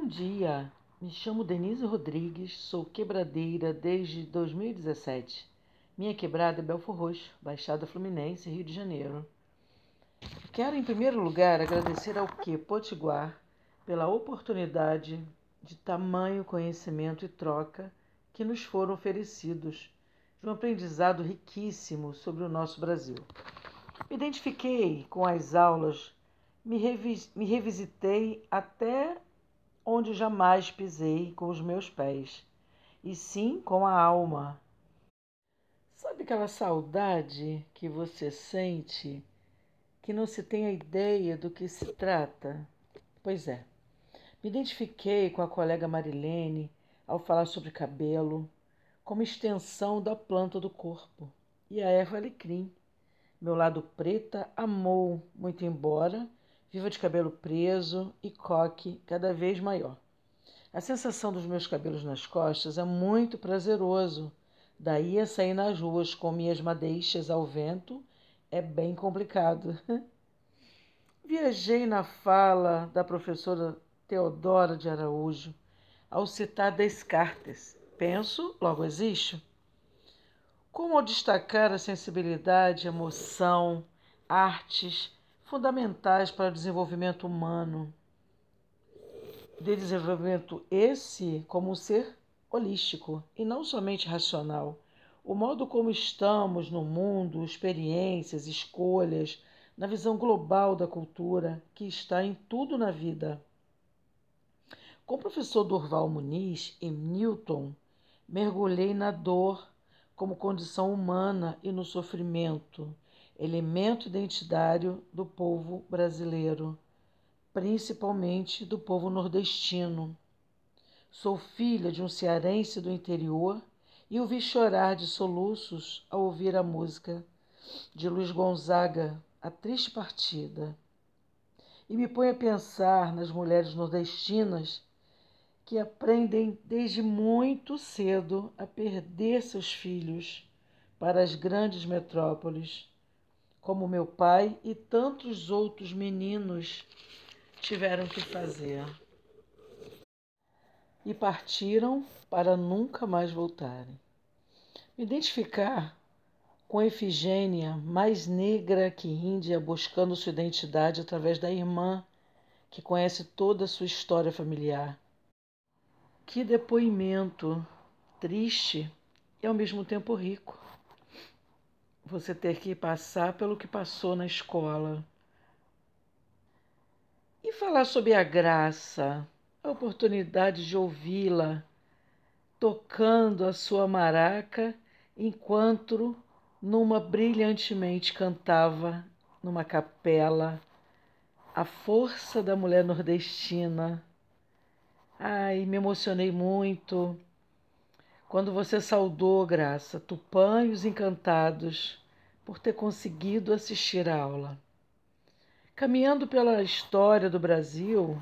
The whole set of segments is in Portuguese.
Bom dia, me chamo Denise Rodrigues, sou quebradeira desde 2017. Minha quebrada é Belfor Roxo, Baixada Fluminense, Rio de Janeiro. Quero, em primeiro lugar, agradecer ao Que Potiguar pela oportunidade de tamanho conhecimento e troca que nos foram oferecidos, de um aprendizado riquíssimo sobre o nosso Brasil. Me identifiquei com as aulas, me, revis me revisitei até onde jamais pisei com os meus pés, e sim com a alma. Sabe aquela saudade que você sente que não se tem a ideia do que se trata? Pois é. Me identifiquei com a colega Marilene ao falar sobre cabelo, como extensão da planta do corpo, e a erva alecrim. Meu lado preta amou, muito embora viva de cabelo preso e coque cada vez maior. A sensação dos meus cabelos nas costas é muito prazeroso. Daí a sair nas ruas com minhas madeixas ao vento é bem complicado. Viajei na fala da professora Teodora de Araújo ao citar Descartes. Penso, logo existo. Como ao destacar a sensibilidade, emoção, artes, fundamentais para o desenvolvimento humano. De desenvolvimento esse como um ser holístico e não somente racional. O modo como estamos no mundo, experiências, escolhas, na visão global da cultura que está em tudo na vida. Com o professor Durval Muniz, em Newton, mergulhei na dor como condição humana e no sofrimento elemento identitário do povo brasileiro, principalmente do povo nordestino. Sou filha de um cearense do interior e o vi chorar de soluços ao ouvir a música de Luiz Gonzaga, A Triste Partida. E me põe a pensar nas mulheres nordestinas que aprendem desde muito cedo a perder seus filhos para as grandes metrópoles como meu pai e tantos outros meninos tiveram que fazer. E partiram para nunca mais voltarem. Me identificar com Efigênia, mais negra que Índia, buscando sua identidade através da irmã, que conhece toda a sua história familiar. Que depoimento triste e ao mesmo tempo rico você ter que passar pelo que passou na escola. E falar sobre a graça, a oportunidade de ouvi-la tocando a sua maraca enquanto numa brilhantemente cantava numa capela a força da mulher nordestina. Ai, me emocionei muito quando você saudou, Graça, Tupã e os Encantados por ter conseguido assistir à aula. Caminhando pela história do Brasil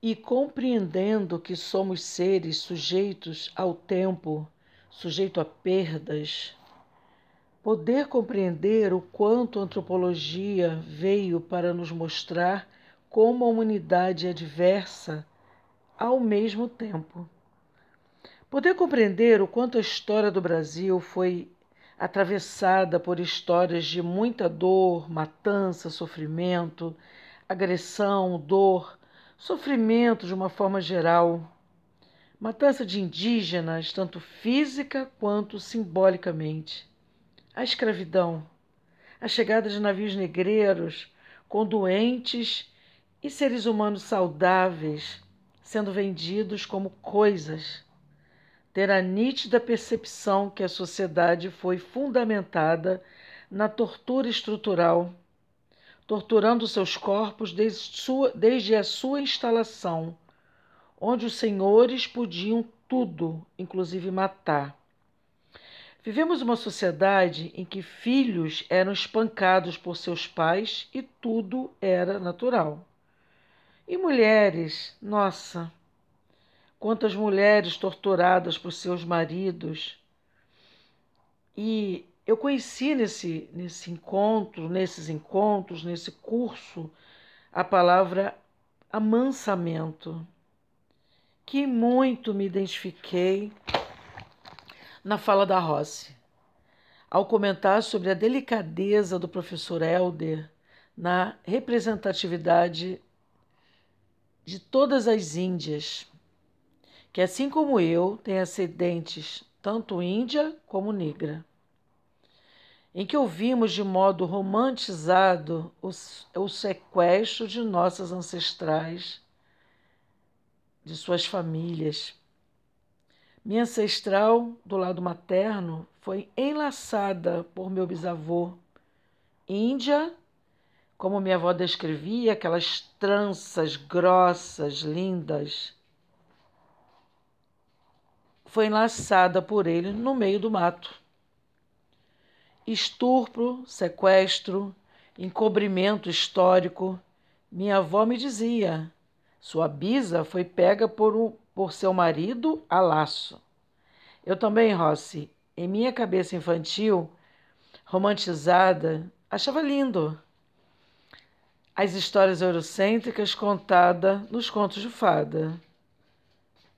e compreendendo que somos seres sujeitos ao tempo, sujeito a perdas, poder compreender o quanto a antropologia veio para nos mostrar como a humanidade é diversa ao mesmo tempo. Poder compreender o quanto a história do Brasil foi atravessada por histórias de muita dor, matança, sofrimento, agressão, dor, sofrimento de uma forma geral, matança de indígenas, tanto física quanto simbolicamente, a escravidão, a chegada de navios negreiros com doentes e seres humanos saudáveis sendo vendidos como coisas ter a nítida percepção que a sociedade foi fundamentada na tortura estrutural, torturando seus corpos desde, sua, desde a sua instalação, onde os senhores podiam tudo, inclusive matar. Vivemos uma sociedade em que filhos eram espancados por seus pais e tudo era natural. E mulheres, nossa, quantas mulheres torturadas por seus maridos. E eu conheci nesse, nesse encontro, nesses encontros, nesse curso, a palavra amansamento, que muito me identifiquei na fala da Rossi, ao comentar sobre a delicadeza do professor Helder na representatividade de todas as Índias, que assim como eu tem ascendentes tanto índia como negra, em que ouvimos de modo romantizado o, o sequestro de nossas ancestrais, de suas famílias. Minha ancestral, do lado materno, foi enlaçada por meu bisavô, índia como minha avó descrevia, aquelas tranças grossas, lindas, foi enlaçada por ele no meio do mato. Estupro, sequestro, encobrimento histórico. Minha avó me dizia: sua bisa foi pega por, um, por seu marido a laço. Eu também, Rossi, em minha cabeça infantil, romantizada, achava lindo as histórias eurocêntricas contadas nos contos de fada.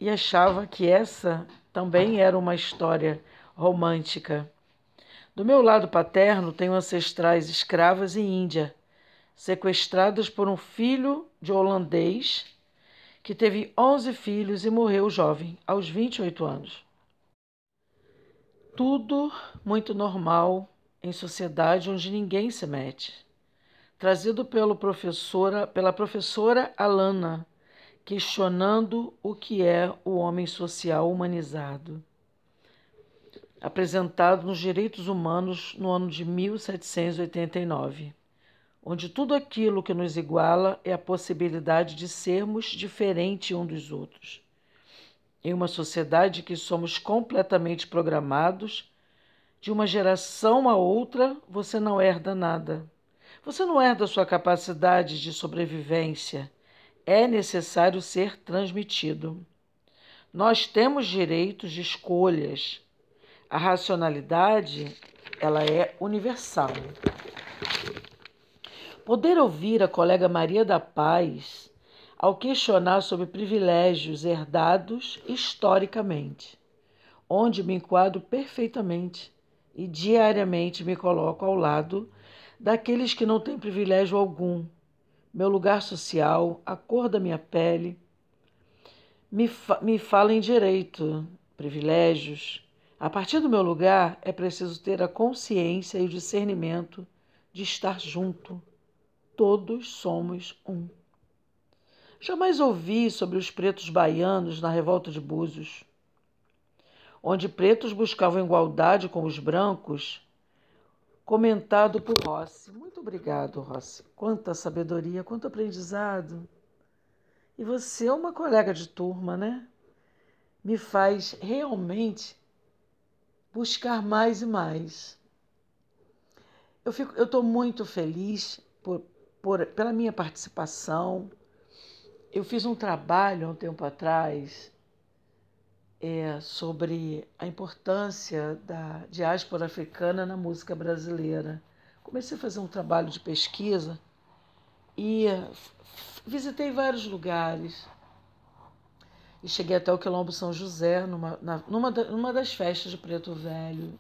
E achava que essa também era uma história romântica. Do meu lado paterno, tenho ancestrais escravas em Índia, sequestradas por um filho de holandês que teve 11 filhos e morreu jovem, aos 28 anos. Tudo muito normal em sociedade onde ninguém se mete trazido pelo professora, pela professora Alana, questionando o que é o homem social humanizado. Apresentado nos Direitos Humanos no ano de 1789, onde tudo aquilo que nos iguala é a possibilidade de sermos diferentes um dos outros. Em uma sociedade que somos completamente programados, de uma geração a outra você não herda nada você não herda sua capacidade de sobrevivência. É necessário ser transmitido. Nós temos direitos de escolhas. A racionalidade, ela é universal. Poder ouvir a colega Maria da Paz ao questionar sobre privilégios herdados historicamente, onde me enquadro perfeitamente e diariamente me coloco ao lado daqueles que não têm privilégio algum, meu lugar social, a cor da minha pele. Me, fa me falem direito, privilégios. A partir do meu lugar, é preciso ter a consciência e o discernimento de estar junto. Todos somos um. Jamais ouvi sobre os pretos baianos na revolta de Búzios, onde pretos buscavam igualdade com os brancos comentado por Rossi. Muito obrigado, Rossi. Quanta sabedoria, quanto aprendizado. E você é uma colega de turma, né? Me faz realmente buscar mais e mais. Eu fico, eu estou muito feliz por, por, pela minha participação. Eu fiz um trabalho há um tempo atrás é, sobre a importância da diáspora africana na música brasileira. Comecei a fazer um trabalho de pesquisa e visitei vários lugares. E cheguei até o Quilombo São José, numa, na, numa, numa das festas de Preto Velho,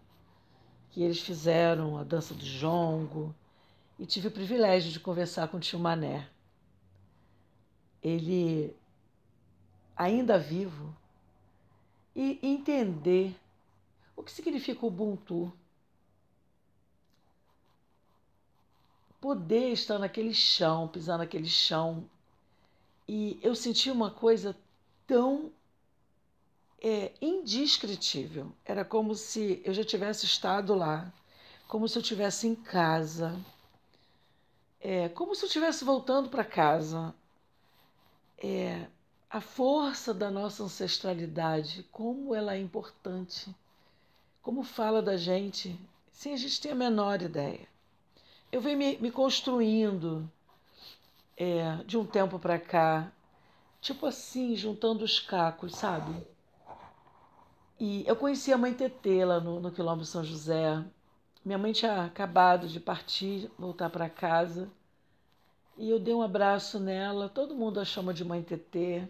que eles fizeram a dança do jongo, e tive o privilégio de conversar com o tio Mané. Ele, ainda vivo, e entender o que significa Ubuntu. Poder estar naquele chão, pisar naquele chão. E eu senti uma coisa tão é, indescritível. Era como se eu já tivesse estado lá, como se eu estivesse em casa, é, como se eu estivesse voltando para casa. É, a força da nossa ancestralidade, como ela é importante, como fala da gente, sem a gente ter a menor ideia. Eu venho me, me construindo é, de um tempo para cá, tipo assim, juntando os cacos, sabe? E eu conheci a mãe Tetê lá no, no Quilombo São José. Minha mãe tinha acabado de partir, voltar para casa. E eu dei um abraço nela, todo mundo a chama de mãe TT.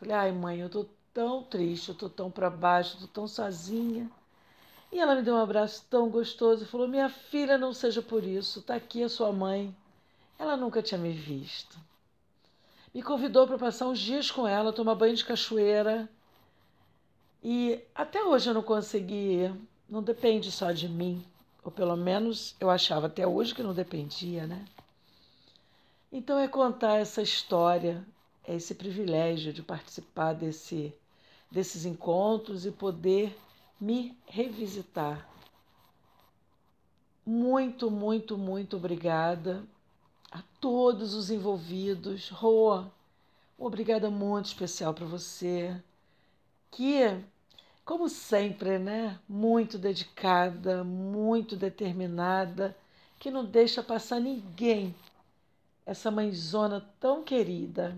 Falei, ai mãe, eu tô tão triste, eu tô tão para baixo, tô tão sozinha. E ela me deu um abraço tão gostoso e falou: Minha filha, não seja por isso, tá aqui a sua mãe. Ela nunca tinha me visto. Me convidou para passar uns dias com ela, tomar banho de cachoeira. E até hoje eu não consegui. Não depende só de mim. Ou pelo menos eu achava até hoje que não dependia, né? Então é contar essa história, é esse privilégio de participar desse, desses encontros e poder me revisitar. Muito, muito, muito obrigada a todos os envolvidos. Roa, obrigada muito especial para você, que, como sempre, né, muito dedicada, muito determinada, que não deixa passar ninguém, essa mãezona tão querida.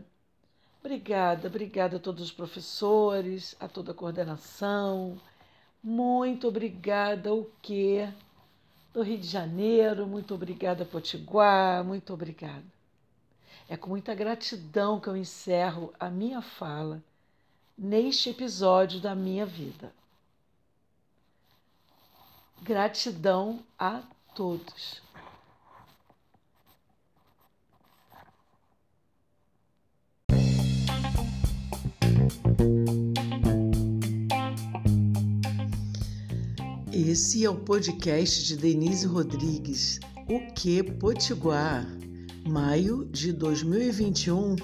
Obrigada, obrigada a todos os professores, a toda a coordenação. Muito obrigada, o quê? do Rio de Janeiro, muito obrigada, Potiguar, muito obrigada. É com muita gratidão que eu encerro a minha fala neste episódio da minha vida. Gratidão a todos. Esse é o podcast de Denise Rodrigues, O Que Potiguar, maio de 2021